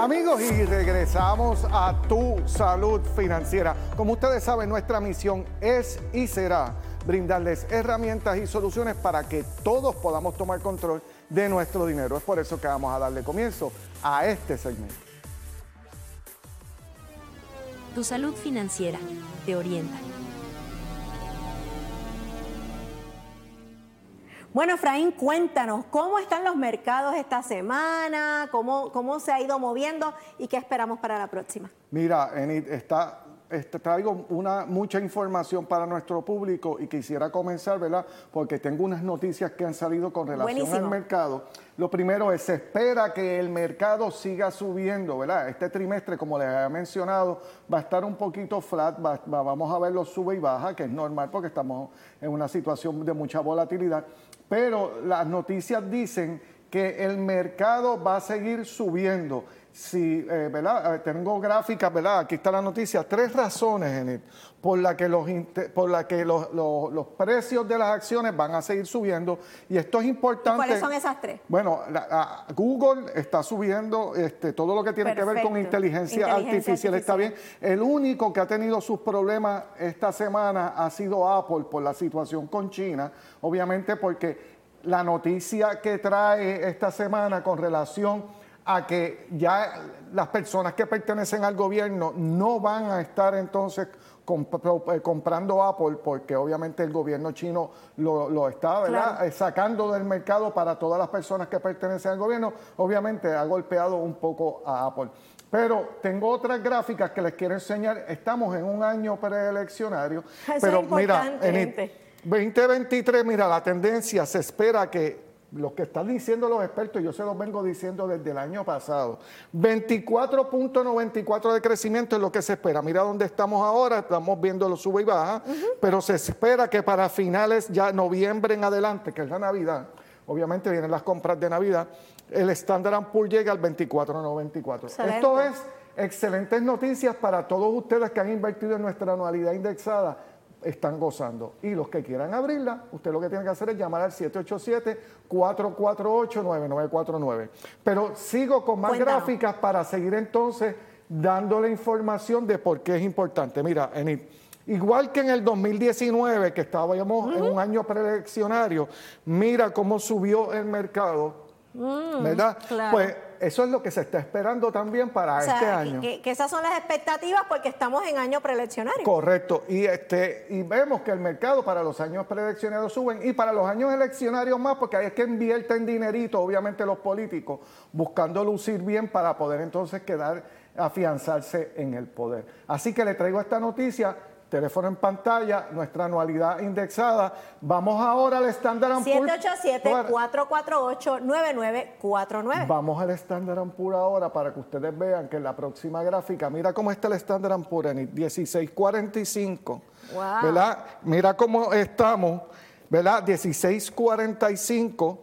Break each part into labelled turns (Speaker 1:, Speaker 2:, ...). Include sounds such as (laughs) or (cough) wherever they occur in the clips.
Speaker 1: Amigos, y regresamos a tu salud financiera. Como ustedes saben, nuestra misión es y será brindarles herramientas y soluciones para que todos podamos tomar control de nuestro dinero. Es por eso que vamos a darle comienzo a este segmento.
Speaker 2: Tu salud financiera te orienta.
Speaker 3: Bueno, Efraín, cuéntanos, ¿cómo están los mercados esta semana? ¿Cómo, cómo se ha ido moviendo y qué esperamos para la próxima?
Speaker 1: Mira, Enid, está este, traigo una, mucha información para nuestro público y quisiera comenzar, ¿verdad? Porque tengo unas noticias que han salido con relación al mercado. Lo primero es, se espera que el mercado siga subiendo, ¿verdad? Este trimestre, como les había mencionado, va a estar un poquito flat, vamos a verlo sube y baja, que es normal porque estamos en una situación de mucha volatilidad pero las noticias dicen que el mercado va a seguir subiendo. Si, eh, ¿verdad? Tengo gráficas, ¿verdad? Aquí está la noticia. Tres razones, Enid, por las que, los, por la que los, los, precios de las acciones van a seguir subiendo. Y esto es importante.
Speaker 3: ¿Cuáles son esas tres?
Speaker 1: Bueno, Google está subiendo este, todo lo que tiene que ver con inteligencia, artificial, Está bien. El único que ha tenido sus problemas esta semana ha sido Apple por la situación con China. Obviamente porque la noticia que trae esta semana con relación a que ya las personas que pertenecen al gobierno no van a estar entonces eh, comprando Apple porque obviamente el gobierno chino lo, está eh, sacando del mercado para todas las personas que pertenecen al gobierno. Obviamente ha golpeado un poco a Apple. Pero tengo otras gráficas que les quiero enseñar. Estamos en un año preeleccionario. pero mira, en 2023, mira, la tendencia se espera que lo que están diciendo los expertos, yo se los vengo diciendo desde el año pasado. 24.94 de crecimiento es lo que se espera. Mira dónde estamos ahora, estamos viendo lo sube y baja, pero se espera que para finales, ya noviembre en adelante, que es la Navidad, obviamente vienen las compras de Navidad, el Standard Poor's llega al 24.94. Esto es excelentes noticias para todos ustedes que han invertido en nuestra anualidad indexada están gozando. Y los que quieran abrirla, usted lo que tiene que hacer es llamar al 787-448-9949. Pero sigo con más gráficas para seguir entonces dándole información de por qué es importante. Mira, Enid, igual que en el 2019, que estábamos en un año preeleccionario, mira cómo subió el mercado, mm, ¿verdad? Pues eso es lo que se está esperando también para este año.
Speaker 3: Que, esas son las expectativas porque estamos en año preeleccionario.
Speaker 1: Correcto. Y este y vemos que el mercado para los años preeleccionarios suben y para los años eleccionarios más porque ahí es que invierten dinerito, obviamente los políticos, buscando lucir bien para poder entonces quedar afianzarse en el poder. Así que le traigo esta noticia teléfono en pantalla, nuestra anualidad indexada. Vamos ahora al Standard
Speaker 3: Poor's. 787-448-9949.
Speaker 1: Vamos al Standard Poor's ahora para que ustedes vean que en la próxima gráfica, mira cómo está el Standard Poor's en 1645. Wow. ¿Verdad? Mira cómo estamos, ¿verdad? 1645.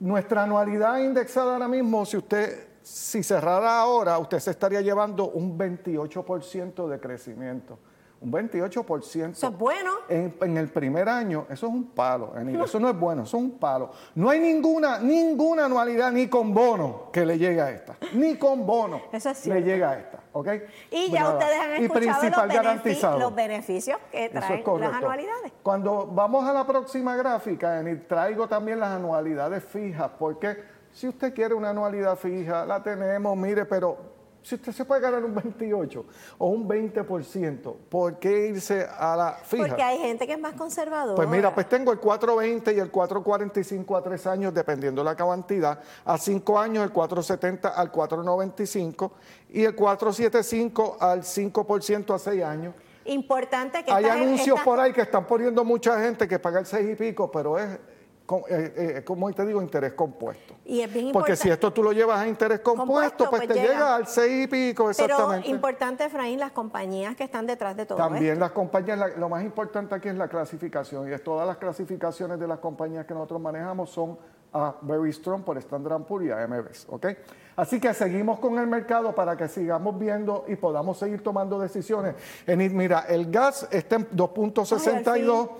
Speaker 1: Nuestra anualidad indexada ahora mismo, si usted si cerrara ahora, usted se estaría llevando un 28% de crecimiento un 28%.
Speaker 3: Eso es bueno.
Speaker 1: En, el primer año, eso es un palo, eso no es bueno, eso es un palo. No hay ninguna, ninguna anualidad ni con bono que le llegue a esta, ni con bono
Speaker 3: eso es
Speaker 1: le llega a esta, ¿ok?
Speaker 3: Y ya ustedes han escuchado los, beneficios que traen las anualidades.
Speaker 1: Cuando vamos a la próxima gráfica, traigo también las anualidades fijas, porque si usted quiere una anualidad fija, la tenemos, mire, pero si usted se puede ganar un 28 o un 20%, ¿por qué irse a la fija?
Speaker 3: Porque hay gente que es más conservadora.
Speaker 1: Pues mira, pues tengo el 420 y el 445 a 3 años, dependiendo de la cantidad. A 5 años el 470 al 495 y el 475 al 5% a 6 años.
Speaker 3: Importante que...
Speaker 1: Hay anuncios por ahí que están poniendo mucha gente que paga el 6 y pico, pero es eh, eh, como te digo, interés compuesto.
Speaker 3: Y es bien
Speaker 1: Porque si esto tú lo llevas a interés compuesto, pues, pues, te llega. al 6 y pico, exactamente.
Speaker 3: Pero importante, Efraín, las compañías que están detrás de todo
Speaker 1: También las compañías, lo más importante aquí es la clasificación, y es todas las clasificaciones de las compañías que nosotros manejamos son a Very Strong por Standard Poor's y a MBS, ¿ok? Así que seguimos con el mercado para que sigamos viendo y podamos seguir tomando decisiones. En, mira, el gas está en 2.62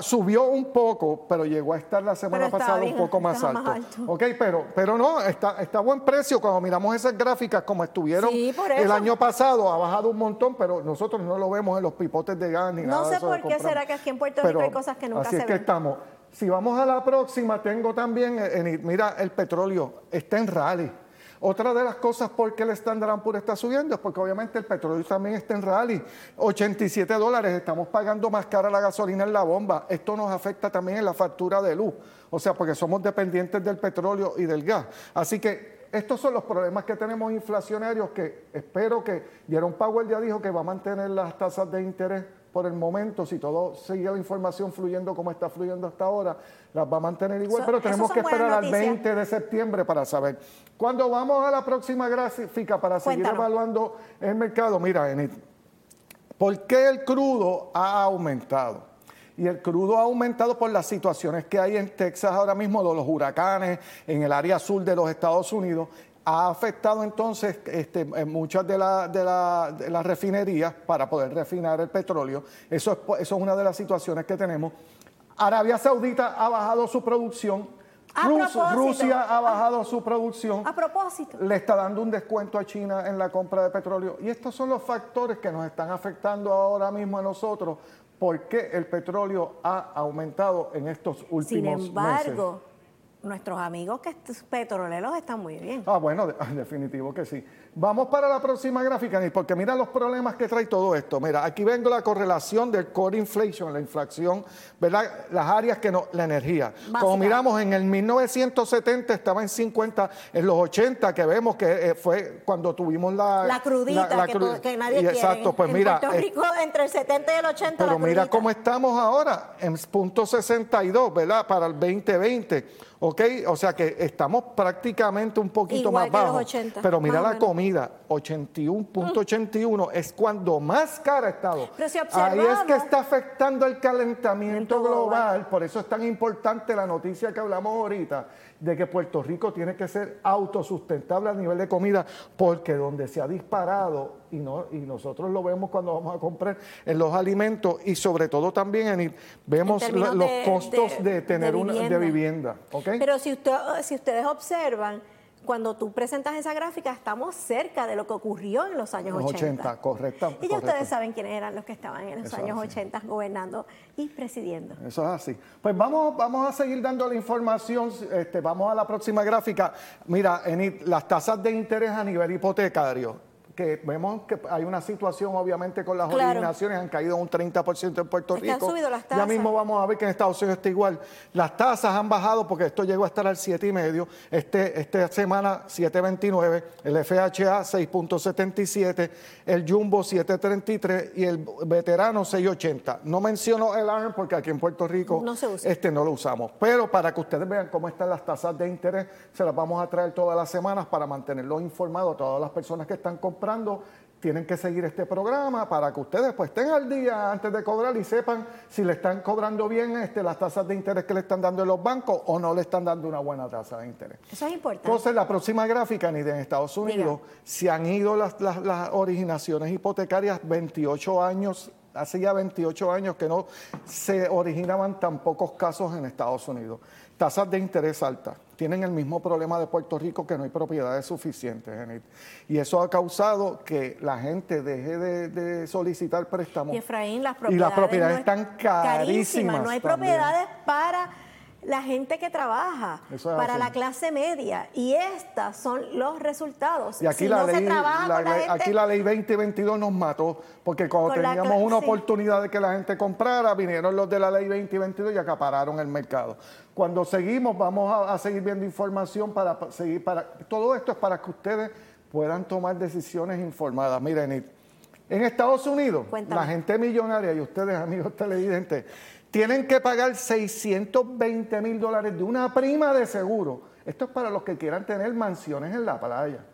Speaker 1: subió un poco, pero llegó a estar la semana pasada un poco más alto. Ok, pero, pero no, está, está a buen precio. Cuando miramos esas gráficas como estuvieron el año pasado, ha bajado un montón, pero nosotros no lo vemos en los pipotes de gas ni
Speaker 3: nada.
Speaker 1: No
Speaker 3: sé por qué será que aquí en Puerto Rico hay cosas que nunca
Speaker 1: así
Speaker 3: se
Speaker 1: es que estamos. Si vamos a la próxima, tengo también, mira, el petróleo está en rally. Otra de las cosas por qué el Standard Poor's está subiendo es porque obviamente el petróleo también está en rally. 87 dólares, estamos pagando más cara la gasolina en la bomba. Esto nos afecta también en la factura de luz. O sea, porque somos dependientes del petróleo y del gas. Así que estos son los problemas que tenemos inflacionarios que espero que Jerome Powell ya dijo que va a mantener las tasas de interés por el momento, si todo sigue la información fluyendo como está fluyendo hasta ahora, las va a mantener igual, pero tenemos que esperar al 20 de septiembre para saber. Cuando vamos a la próxima gráfica para seguir evaluando el mercado, mira, Enid, ¿por qué el crudo ha aumentado? Y el crudo ha aumentado por las situaciones que hay en Texas ahora mismo, de los huracanes, en el área sur de los Estados Unidos, ha afectado entonces este, muchas de, las refinerías para poder refinar el petróleo. Eso es, eso es una de las situaciones que tenemos. Arabia Saudita ha bajado su producción. Rusia ha bajado su producción.
Speaker 3: A propósito.
Speaker 1: Le está dando un descuento a China en la compra de petróleo. Y estos son los factores que nos están afectando ahora mismo a nosotros porque el petróleo ha aumentado en estos últimos
Speaker 3: Sin embargo, nuestros amigos que petroleros están muy bien.
Speaker 1: Ah, bueno, (laughs) definitivo que sí. Vamos para la próxima gráfica, porque mira los problemas que trae todo esto. Mira, aquí vengo la correlación del core inflation, la inflación, ¿verdad? Las áreas que no, la energía. Como miramos, en el 1970 estaba en 50, en los 80 que vemos que eh, fue cuando tuvimos la...
Speaker 3: La crudita, que, nadie quiere.
Speaker 1: Exacto, pues mira...
Speaker 3: Puerto Rico, entre el 70 y el 80
Speaker 1: Pero mira cómo estamos ahora, en punto 62, ¿verdad? Para el 2020. ¿Ok? O sea que estamos prácticamente un poquito más bajo. Pero mira la comida, 81.81 es cuando más cara ha estado. Ahí es que está afectando el calentamiento global. Por eso es tan importante la noticia que hablamos ahorita de que Puerto Rico tiene que ser autosustentable a nivel de comida, porque donde se ha disparado, y, no, y nosotros lo vemos cuando vamos a comprar en los alimentos, y sobre todo también en, vemos los costos de, tener una de vivienda.
Speaker 3: Pero si, usted, si ustedes observan, cuando tú presentas esa gráfica, estamos cerca de lo que ocurrió en los años 80.
Speaker 1: correcto.
Speaker 3: Y ya ustedes saben quiénes eran los que estaban en los años 80 gobernando y presidiendo.
Speaker 1: Eso es así. Pues vamos, vamos a seguir dando la información. Este, vamos a la próxima gráfica. Mira, en las tasas de interés a nivel hipotecario que vemos que hay una situación obviamente con las originaciones, han caído un 30% en Puerto Rico.
Speaker 3: Han subido las tasas.
Speaker 1: Ya mismo vamos a ver que en Estados Unidos está igual. Las tasas han bajado porque esto llegó a estar al 7,5, este, esta semana 7,29, el FHA 6,77, el Jumbo 7,33 y el veterano 6,80. No menciono el ARM porque aquí en Puerto Rico este no lo usamos. Pero para que ustedes vean cómo están las tasas de interés, se las vamos a traer todas las semanas para mantenerlos informados a todas las personas que están comprando tienen que seguir este programa para que ustedes pues estén al día antes de cobrar y sepan si le están cobrando bien este, las tasas de interés que le están dando en los bancos o no le están dando una buena tasa de interés.
Speaker 3: Eso es importante.
Speaker 1: Entonces, la próxima gráfica, ni en Estados Unidos, se han ido las, las originaciones hipotecarias 28 años hace ya 28 años que no se originaban tan pocos casos en Estados Unidos. Tasas de interés altas. Tienen el mismo problema de Puerto Rico que no hay propiedades suficientes, Genit. Y eso ha causado que la gente deje de, solicitar préstamos.
Speaker 3: Y Efraín, las propiedades, y las propiedades están carísimas. No hay propiedades para la gente que trabaja, para la clase media. Y estos son los resultados.
Speaker 1: Y aquí, la, ley, aquí la ley 2022 nos mató, porque cuando teníamos una oportunidad de que la gente comprara, vinieron los de la ley 2022 y acapararon el mercado. Cuando seguimos, vamos a, seguir viendo información para seguir, para todo esto es para que ustedes puedan tomar decisiones informadas. Miren, en Estados Unidos, la gente millonaria y ustedes, amigos televidentes, tienen que pagar 620 mil dólares de una prima de seguro. Esto es para los que quieran tener mansiones en la playa.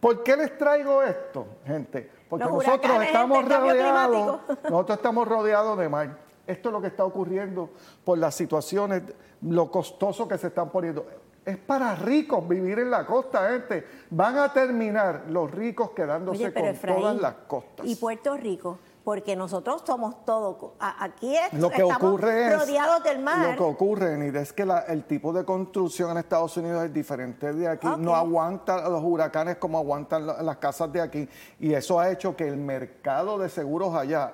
Speaker 1: ¿Por qué les traigo esto, gente? Porque nosotros estamos rodeados, (laughs) nosotros estamos rodeados de mar. Esto es lo que está ocurriendo por las situaciones, lo costoso que se están poniendo. Es para ricos vivir en la costa, gente. Van a terminar los ricos quedándose con todas las costas.
Speaker 3: ¿Y Puerto Rico? Porque nosotros somos todo. Aquí lo que estamos ocurre rodeados del mar.
Speaker 1: Lo que ocurre, es que el tipo de construcción en Estados Unidos es diferente de aquí. No aguanta los huracanes como aguantan las casas de aquí. Y eso ha hecho que el mercado de seguros allá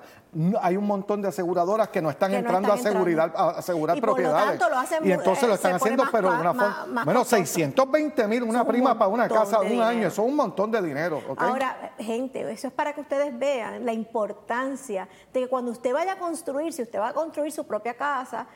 Speaker 1: hay un montón de aseguradoras que no están entrando a, seguridad, a asegurar propiedades. y entonces lo están haciendo, pero de una forma. Bueno, 620 mil, una prima para una casa de un año, eso es un montón de dinero.
Speaker 3: Ahora, gente, eso es para que ustedes vean la importancia de que cuando usted vaya a construir, si usted va a construir su propia casa,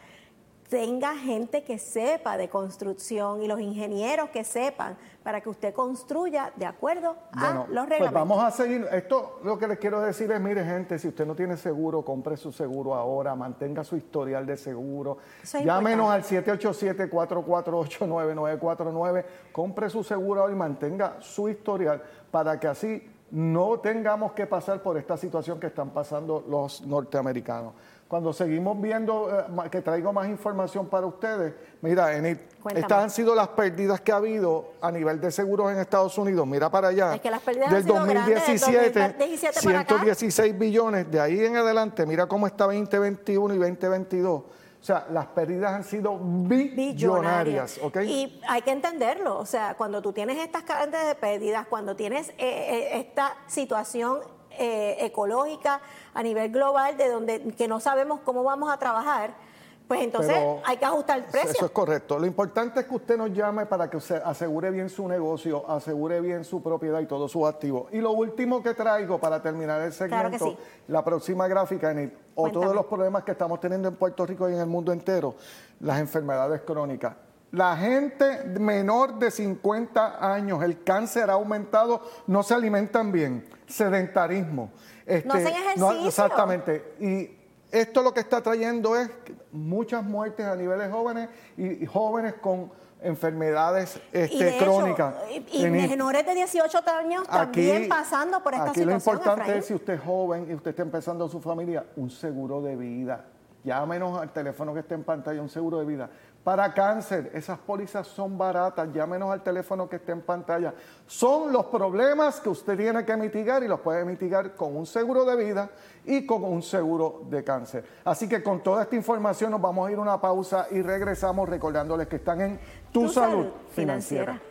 Speaker 3: tenga gente que sepa de construcción y los ingenieros que sepan para que usted construya de acuerdo a los pues reglamentos. Pues
Speaker 1: vamos a seguir. Esto lo que les quiero decir es, mire gente, si usted no tiene seguro, compre su seguro ahora, mantenga su historial de seguro. Llámenos al 787-448-9949, compre su seguro ahora y mantenga su historial para que así no tengamos que pasar por esta situación que están pasando los norteamericanos. Cuando seguimos viendo, eh, que traigo más información para ustedes, mira, Enid, estas han sido las pérdidas que ha habido a nivel de seguros en Estados Unidos. Mira para allá.
Speaker 3: Es que las pérdidas del 2017, 2017
Speaker 1: 116 billones. De ahí en adelante, mira cómo está 2021 y 2022. O sea, las pérdidas han sido billonarias, ¿ok?
Speaker 3: Y hay que entenderlo. O sea, cuando tú tienes estas cantidades de pérdidas, cuando tienes eh, eh, esta situación eh, ecológica a nivel global de donde que no sabemos cómo vamos a trabajar, pues entonces hay que ajustar el precio.
Speaker 1: Eso es correcto. Lo importante es que usted nos llame para que usted asegure bien su negocio, asegure bien su propiedad y todos sus activos. Y lo último que traigo para terminar el segmento, la próxima gráfica, en o todos los problemas que estamos teniendo en Puerto Rico y en el mundo entero, las enfermedades crónicas. La gente menor de 50 años, el cáncer ha aumentado, no se alimentan bien, sedentarismo.
Speaker 3: Este, no hacen ejercicio.
Speaker 1: exactamente. Y esto lo que está trayendo es muchas muertes a niveles jóvenes y, jóvenes con enfermedades este, crónicas.
Speaker 3: y, menores de 18 años también pasando por esta
Speaker 1: aquí
Speaker 3: situación.
Speaker 1: Lo importante es si usted es joven y usted está empezando su familia, un seguro de vida. Llámenos al teléfono que está en pantalla, un seguro de vida. Para cáncer, esas pólizas son baratas, llámenos al teléfono que está en pantalla. Son los problemas que usted tiene que mitigar y los puede mitigar con un seguro de vida y con un seguro de cáncer. Así que con toda esta información nos vamos a ir a una pausa y regresamos recordándoles que están en Tu, salud, financiera.